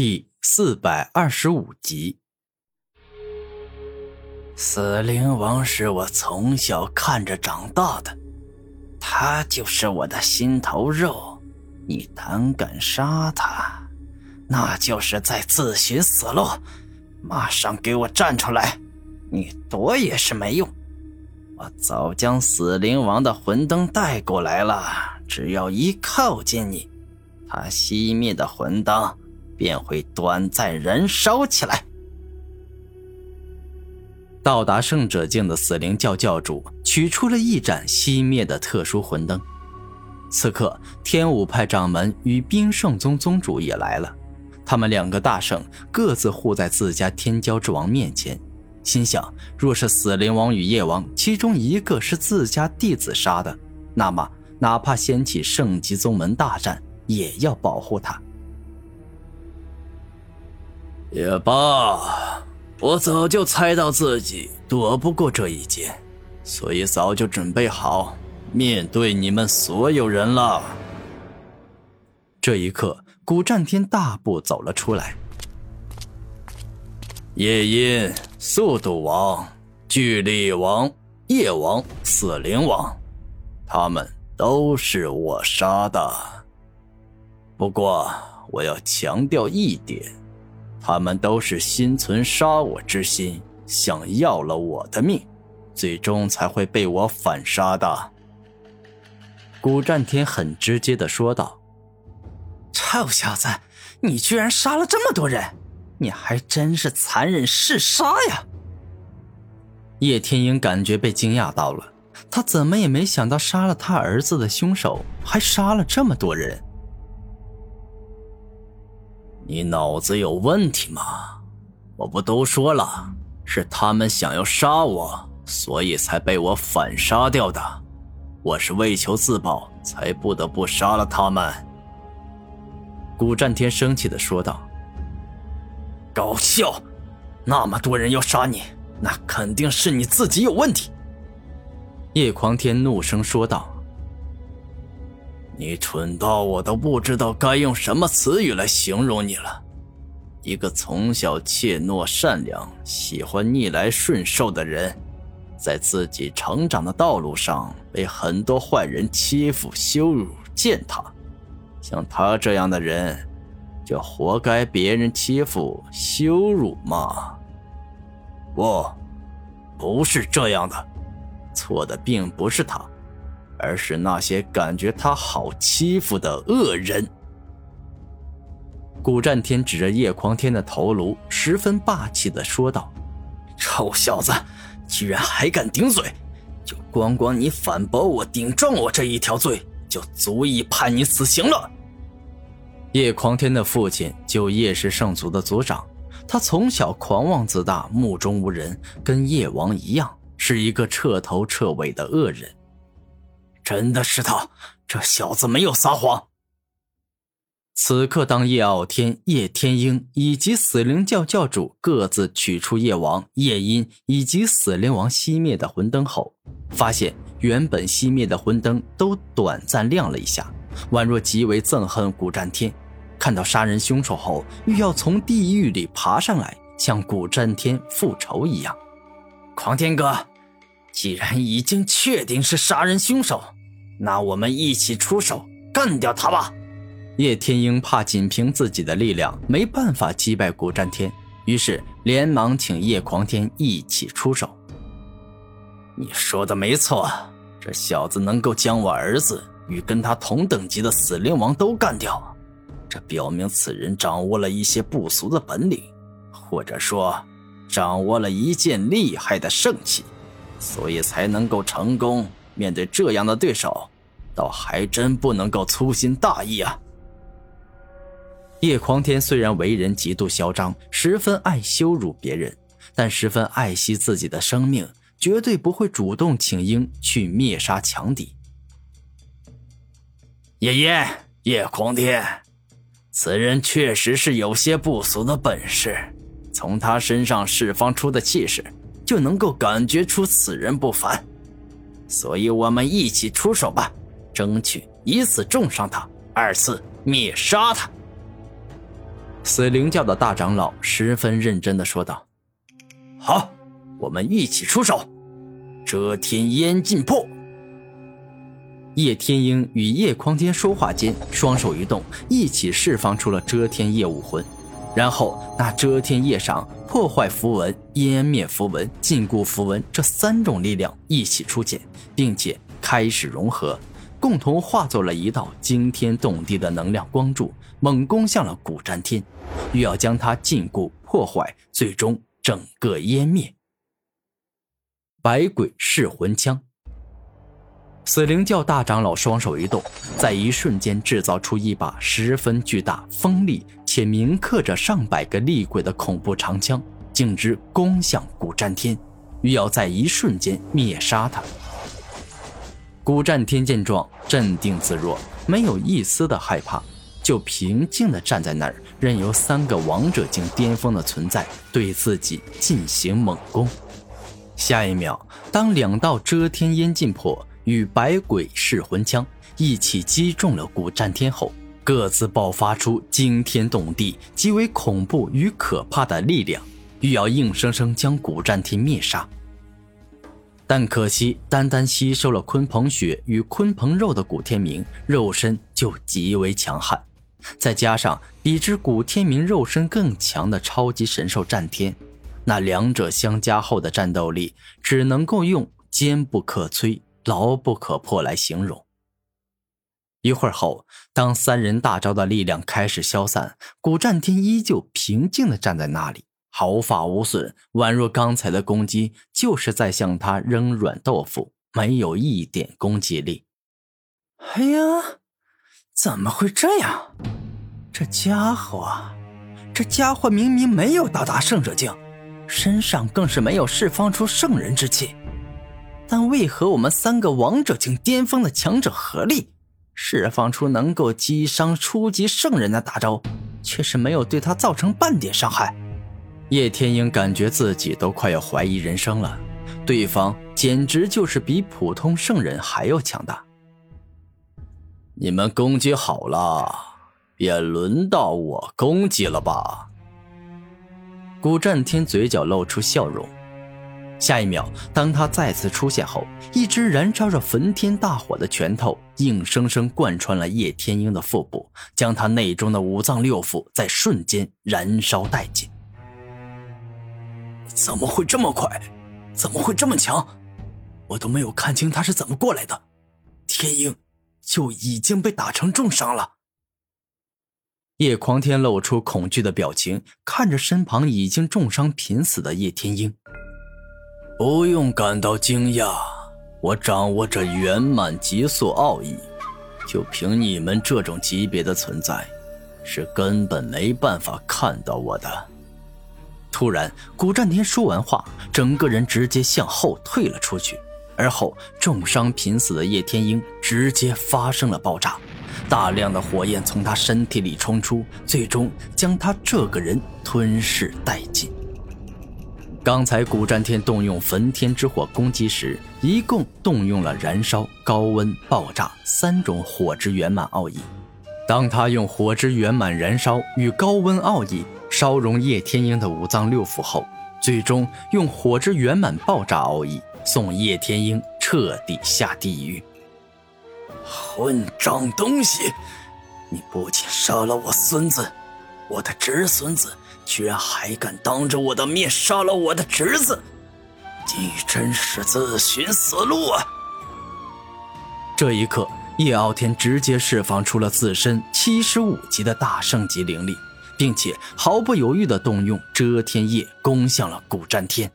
第四百二十五集，死灵王是我从小看着长大的，他就是我的心头肉。你胆敢杀他，那就是在自寻死路。马上给我站出来！你躲也是没用，我早将死灵王的魂灯带过来了。只要一靠近你，他熄灭的魂灯。便会短暂燃烧起来。到达圣者境的死灵教教主取出了一盏熄灭的特殊魂灯。此刻，天武派掌门与冰圣宗宗主也来了。他们两个大圣各自护在自家天骄之王面前，心想：若是死灵王与夜王其中一个是自家弟子杀的，那么哪怕掀起圣级宗门大战，也要保护他。也罢，我早就猜到自己躲不过这一劫，所以早就准备好面对你们所有人了。这一刻，古战天大步走了出来。夜莺、速度王、巨力王、夜王、死灵王，他们都是我杀的。不过，我要强调一点。他们都是心存杀我之心，想要了我的命，最终才会被我反杀的。古战天很直接的说道：“臭小子，你居然杀了这么多人，你还真是残忍嗜杀呀！”叶天鹰感觉被惊讶到了，他怎么也没想到杀了他儿子的凶手还杀了这么多人。你脑子有问题吗？我不都说了，是他们想要杀我，所以才被我反杀掉的。我是为求自保，才不得不杀了他们。古战天生气的说道：“搞笑！那么多人要杀你，那肯定是你自己有问题。”叶狂天怒声说道。你蠢到我都不知道该用什么词语来形容你了。一个从小怯懦善良、喜欢逆来顺受的人，在自己成长的道路上被很多坏人欺负、羞辱、践踏。像他这样的人，就活该别人欺负、羞辱吗？不，不是这样的。错的并不是他。而是那些感觉他好欺负的恶人。古战天指着叶狂天的头颅，十分霸气的说道：“臭小子，居然还敢顶嘴！就光光你反驳我、顶撞我这一条罪，就足以判你死刑了。”叶狂天的父亲就叶氏圣族的族长，他从小狂妄自大、目中无人，跟叶王一样，是一个彻头彻尾的恶人。真的是他，这小子没有撒谎。此刻，当叶傲天、叶天鹰以及死灵教教主各自取出叶王、叶音以及死灵王熄灭的魂灯后，发现原本熄灭的魂灯都短暂亮了一下，宛若极为憎恨古战天，看到杀人凶手后，欲要从地狱里爬上来向古战天复仇一样。狂天哥，既然已经确定是杀人凶手。那我们一起出手干掉他吧！叶天鹰怕仅凭自己的力量没办法击败古战天，于是连忙请叶狂天一起出手。你说的没错，这小子能够将我儿子与跟他同等级的死灵王都干掉，这表明此人掌握了一些不俗的本领，或者说掌握了一件厉害的圣器，所以才能够成功。面对这样的对手，倒还真不能够粗心大意啊！叶狂天虽然为人极度嚣张，十分爱羞辱别人，但十分爱惜自己的生命，绝对不会主动请缨去灭杀强敌。叶叶，叶狂天，此人确实是有些不俗的本事，从他身上释放出的气势，就能够感觉出此人不凡。所以，我们一起出手吧，争取一次重伤他，二次灭杀他。死灵教的大长老十分认真的说道：“好，我们一起出手，遮天烟尽破。”叶天鹰与叶匡天说话间，双手一动，一起释放出了遮天夜武魂。然后，那遮天叶上破坏符文、湮灭符文、禁锢符文这三种力量一起出现，并且开始融合，共同化作了一道惊天动地的能量光柱，猛攻向了古战天，欲要将它禁锢、破坏，最终整个湮灭。百鬼噬魂枪。死灵教大长老双手一动，在一瞬间制造出一把十分巨大、锋利且铭刻着上百个厉鬼的恐怖长枪，径直攻向古战天，欲要在一瞬间灭杀他。古战天见状，镇定自若，没有一丝的害怕，就平静地站在那儿，任由三个王者境巅峰的存在对自己进行猛攻。下一秒，当两道遮天烟劲破。与百鬼噬魂枪一起击中了古战天后，各自爆发出惊天动地、极为恐怖与可怕的力量，欲要硬生生将古战天灭杀。但可惜，单单吸收了鲲鹏血与鲲鹏肉的古天明肉身就极为强悍，再加上比之古天明肉身更强的超级神兽战天，那两者相加后的战斗力，只能够用坚不可摧。牢不可破来形容。一会儿后，当三人大招的力量开始消散，古战天依旧平静地站在那里，毫发无损，宛若刚才的攻击就是在向他扔软豆腐，没有一点攻击力。哎呀，怎么会这样？这家伙，这家伙明明没有到达圣者境，身上更是没有释放出圣人之气。但为何我们三个王者境巅峰的强者合力，释放出能够击伤初级圣人的大招，却是没有对他造成半点伤害？叶天鹰感觉自己都快要怀疑人生了，对方简直就是比普通圣人还要强大。你们攻击好了，也轮到我攻击了吧？古战天嘴角露出笑容。下一秒，当他再次出现后，一只燃烧着焚天大火的拳头硬生生贯穿了叶天鹰的腹部，将他内中的五脏六腑在瞬间燃烧殆尽。怎么会这么快？怎么会这么强？我都没有看清他是怎么过来的，天鹰就已经被打成重伤了。叶狂天露出恐惧的表情，看着身旁已经重伤濒死的叶天鹰。不用感到惊讶，我掌握着圆满极速奥义，就凭你们这种级别的存在，是根本没办法看到我的。突然，古战天说完话，整个人直接向后退了出去，而后重伤濒死的叶天鹰直接发生了爆炸，大量的火焰从他身体里冲出，最终将他这个人吞噬殆尽。刚才古战天动用焚天之火攻击时，一共动用了燃烧、高温、爆炸三种火之圆满奥义。当他用火之圆满燃烧与高温奥义烧融叶天鹰的五脏六腑后，最终用火之圆满爆炸奥义送叶天鹰彻底下地狱。混账东西！你不仅杀了我孙子，我的侄孙子。居然还敢当着我的面杀了我的侄子！你真是自寻死路啊！这一刻，叶傲天直接释放出了自身七十五级的大圣级灵力，并且毫不犹豫地动用遮天叶攻向了古战天。